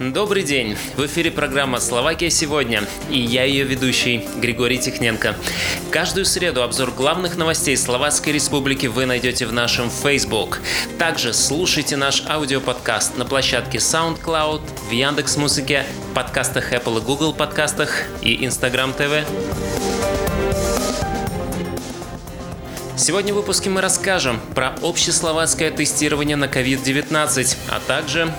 Добрый день! В эфире программа «Словакия сегодня» и я ее ведущий Григорий Тихненко. Каждую среду обзор главных новостей Словацкой Республики вы найдете в нашем Facebook. Также слушайте наш аудиоподкаст на площадке SoundCloud, в Яндекс.Музыке, подкастах Apple и Google подкастах и Instagram TV. Сегодня в выпуске мы расскажем про общесловацкое тестирование на COVID-19, а также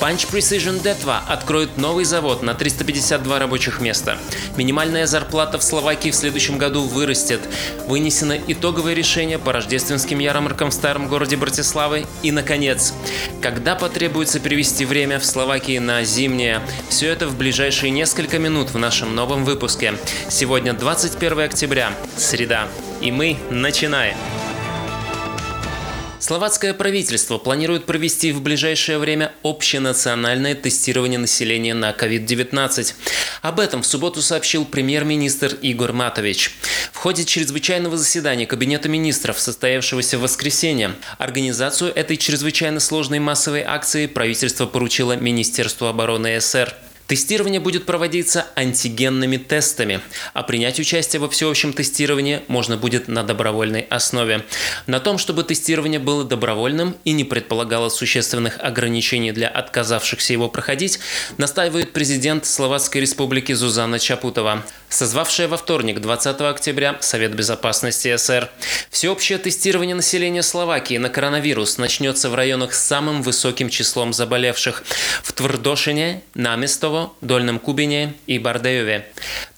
Punch Precision D2 откроет новый завод на 352 рабочих места. Минимальная зарплата в Словакии в следующем году вырастет. Вынесено итоговое решение по рождественским ярмаркам в старом городе Братиславы. И, наконец, когда потребуется перевести время в Словакии на зимнее? Все это в ближайшие несколько минут в нашем новом выпуске. Сегодня 21 октября, среда. И мы начинаем. Словацкое правительство планирует провести в ближайшее время общенациональное тестирование населения на COVID-19. Об этом в субботу сообщил премьер-министр Игорь Матович. В ходе чрезвычайного заседания Кабинета министров, состоявшегося в воскресенье, организацию этой чрезвычайно сложной массовой акции правительство поручило Министерству обороны СР. Тестирование будет проводиться антигенными тестами, а принять участие во всеобщем тестировании можно будет на добровольной основе. На том, чтобы тестирование было добровольным и не предполагало существенных ограничений для отказавшихся его проходить, настаивает президент Словацкой Республики Зузана Чапутова, созвавшая во вторник, 20 октября, Совет Безопасности СР. Всеобщее тестирование населения Словакии на коронавирус начнется в районах с самым высоким числом заболевших – в Твердошине, Наместово, Карлово, Дольном Кубине и Бардееве.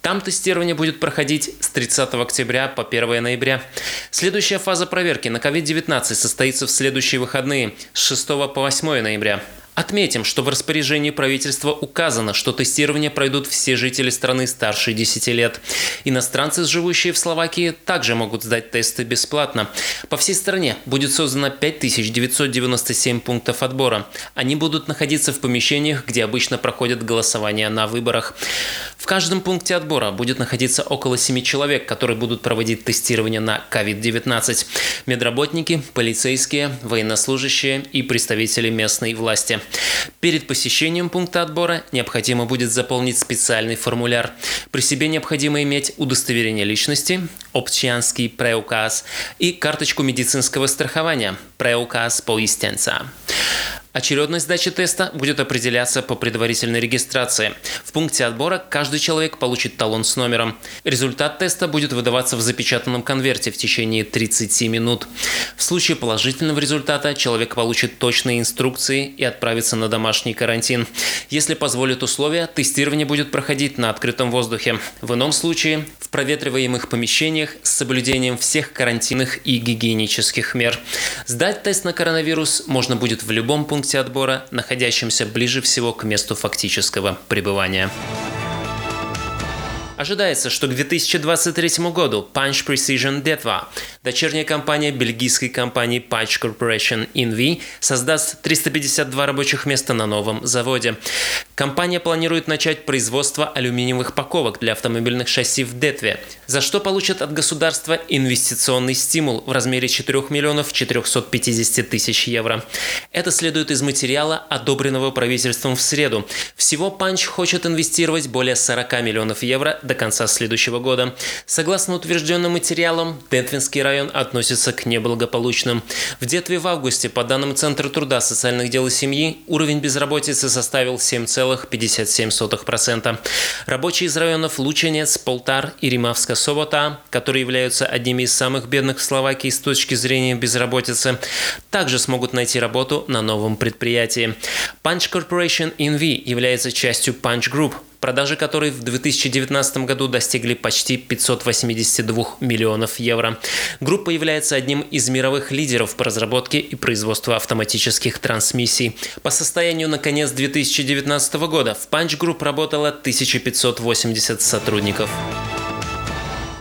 Там тестирование будет проходить с 30 октября по 1 ноября. Следующая фаза проверки на COVID-19 состоится в следующие выходные с 6 по 8 ноября. Отметим, что в распоряжении правительства указано, что тестирование пройдут все жители страны старше 10 лет. Иностранцы, живущие в Словакии, также могут сдать тесты бесплатно. По всей стране будет создано 5997 пунктов отбора. Они будут находиться в помещениях, где обычно проходят голосования на выборах. В каждом пункте отбора будет находиться около 7 человек, которые будут проводить тестирование на COVID-19. Медработники, полицейские, военнослужащие и представители местной власти. Перед посещением пункта отбора необходимо будет заполнить специальный формуляр. При себе необходимо иметь удостоверение личности, обчанский преуказ и карточку медицинского страхования преуказ поистенца. Очередность сдачи теста будет определяться по предварительной регистрации. В пункте отбора каждый человек получит талон с номером. Результат теста будет выдаваться в запечатанном конверте в течение 30 минут. В случае положительного результата человек получит точные инструкции и отправится на домашний карантин. Если позволят условия, тестирование будет проходить на открытом воздухе. В ином случае в проветриваемых помещениях с соблюдением всех карантинных и гигиенических мер. Сдать тест на коронавирус можно будет в любом пункте пункте отбора, находящемся ближе всего к месту фактического пребывания. Ожидается, что к 2023 году Punch Precision D2, дочерняя компания бельгийской компании Punch Corporation NV, создаст 352 рабочих места на новом заводе. Компания планирует начать производство алюминиевых паковок для автомобильных шасси в Детве, за что получат от государства инвестиционный стимул в размере 4 миллионов 450 тысяч евро. Это следует из материала, одобренного правительством в среду. Всего Punch хочет инвестировать более 40 миллионов евро до конца следующего года. Согласно утвержденным материалам, Детвинский район относится к неблагополучным. В Детве в августе, по данным Центра труда, социальных дел и семьи, уровень безработицы составил 7,57%. Рабочие из районов Лученец, Полтар и Римавска Собота, которые являются одними из самых бедных в Словакии с точки зрения безработицы, также смогут найти работу на новом предприятии. Punch Corporation NV является частью Punch Group, продажи которой в 2019 году достигли почти 582 миллионов евро. Группа является одним из мировых лидеров по разработке и производству автоматических трансмиссий. По состоянию на конец 2019 года в Punch Group работало 1580 сотрудников.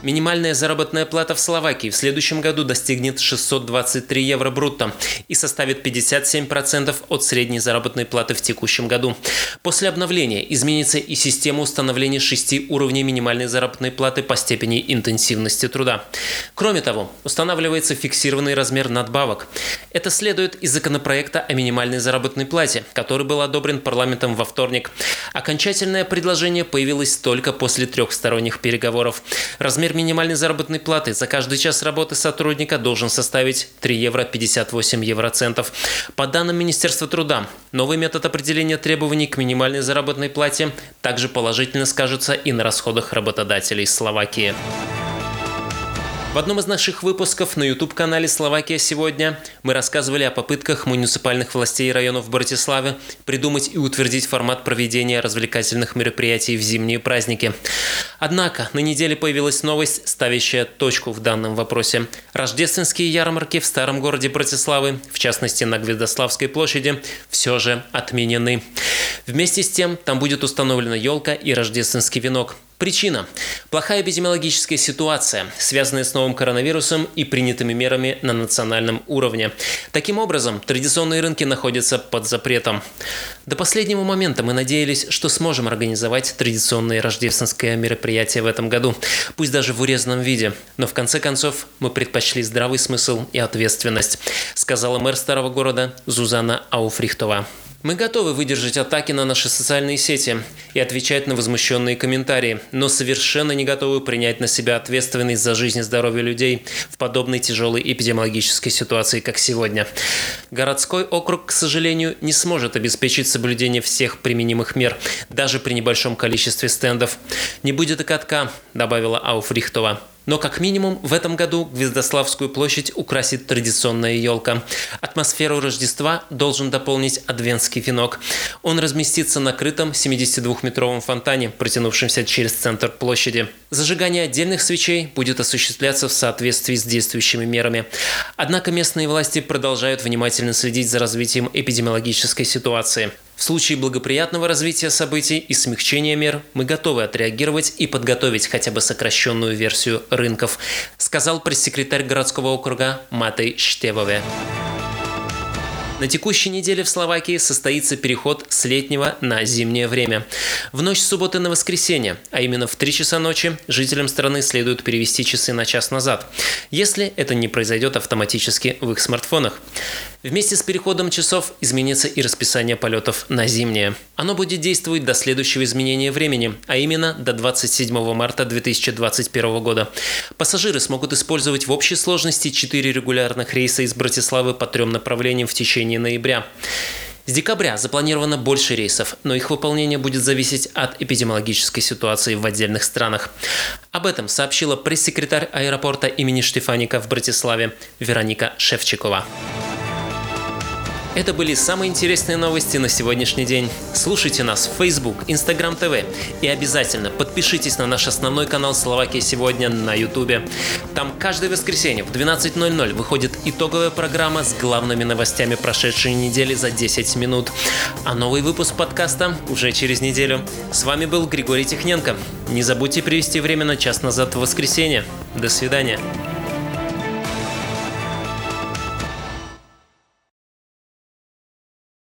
Минимальная заработная плата в Словакии в следующем году достигнет 623 евро брутто и составит 57% от средней заработной платы в текущем году. После обновления изменится и система установления шести уровней минимальной заработной платы по степени интенсивности труда. Кроме того, устанавливается фиксированный размер надбавок. Это следует из законопроекта о минимальной заработной плате, который был одобрен парламентом во вторник. Окончательное предложение появилось только после трехсторонних переговоров. Размер минимальной заработной платы за каждый час работы сотрудника должен составить 3 евро 58 евроцентов. По данным Министерства труда, новый метод определения требований к минимальной заработной плате также положительно скажется и на расходах работодателей Словакии. В одном из наших выпусков на YouTube-канале «Словакия сегодня» мы рассказывали о попытках муниципальных властей районов Братиславы придумать и утвердить формат проведения развлекательных мероприятий в зимние праздники. Однако на неделе появилась новость, ставящая точку в данном вопросе. Рождественские ярмарки в старом городе Братиславы, в частности на Гвидославской площади, все же отменены. Вместе с тем там будет установлена елка и рождественский венок. Причина – плохая эпидемиологическая ситуация, связанная с новым коронавирусом и принятыми мерами на национальном уровне. Таким образом, традиционные рынки находятся под запретом. До последнего момента мы надеялись, что сможем организовать традиционные рождественские мероприятия в этом году, пусть даже в урезанном виде. Но в конце концов мы предпочли здравый смысл и ответственность, сказала мэр старого города Зузана Ауфрихтова. Мы готовы выдержать атаки на наши социальные сети и отвечать на возмущенные комментарии, но совершенно не готовы принять на себя ответственность за жизнь и здоровье людей в подобной тяжелой эпидемиологической ситуации, как сегодня. Городской округ, к сожалению, не сможет обеспечить соблюдение всех применимых мер, даже при небольшом количестве стендов. «Не будет и катка», – добавила Ауфрихтова. Но как минимум в этом году Гвездославскую площадь украсит традиционная елка. Атмосферу Рождества должен дополнить адвентский венок. Он разместится на крытом 72-метровом фонтане, протянувшемся через центр площади. Зажигание отдельных свечей будет осуществляться в соответствии с действующими мерами. Однако местные власти продолжают внимательно следить за развитием эпидемиологической ситуации. В случае благоприятного развития событий и смягчения мер мы готовы отреагировать и подготовить хотя бы сокращенную версию рынков, сказал пресс-секретарь городского округа Матей Штевове. На текущей неделе в Словакии состоится переход с летнего на зимнее время. В ночь субботы на воскресенье, а именно в 3 часа ночи, жителям страны следует перевести часы на час назад, если это не произойдет автоматически в их смартфонах. Вместе с переходом часов изменится и расписание полетов на зимнее. Оно будет действовать до следующего изменения времени, а именно до 27 марта 2021 года. Пассажиры смогут использовать в общей сложности 4 регулярных рейса из Братиславы по трем направлениям в течение ноября. С декабря запланировано больше рейсов, но их выполнение будет зависеть от эпидемиологической ситуации в отдельных странах. Об этом сообщила пресс-секретарь аэропорта имени Штефаника в Братиславе Вероника Шевчикова. Это были самые интересные новости на сегодняшний день. Слушайте нас в Facebook, Instagram TV и обязательно подпишитесь на наш основной канал Словакия сегодня на YouTube. Там каждое воскресенье в 12.00 выходит итоговая программа с главными новостями прошедшей недели за 10 минут. А новый выпуск подкаста уже через неделю. С вами был Григорий Техненко. Не забудьте привести время на час назад в воскресенье. До свидания.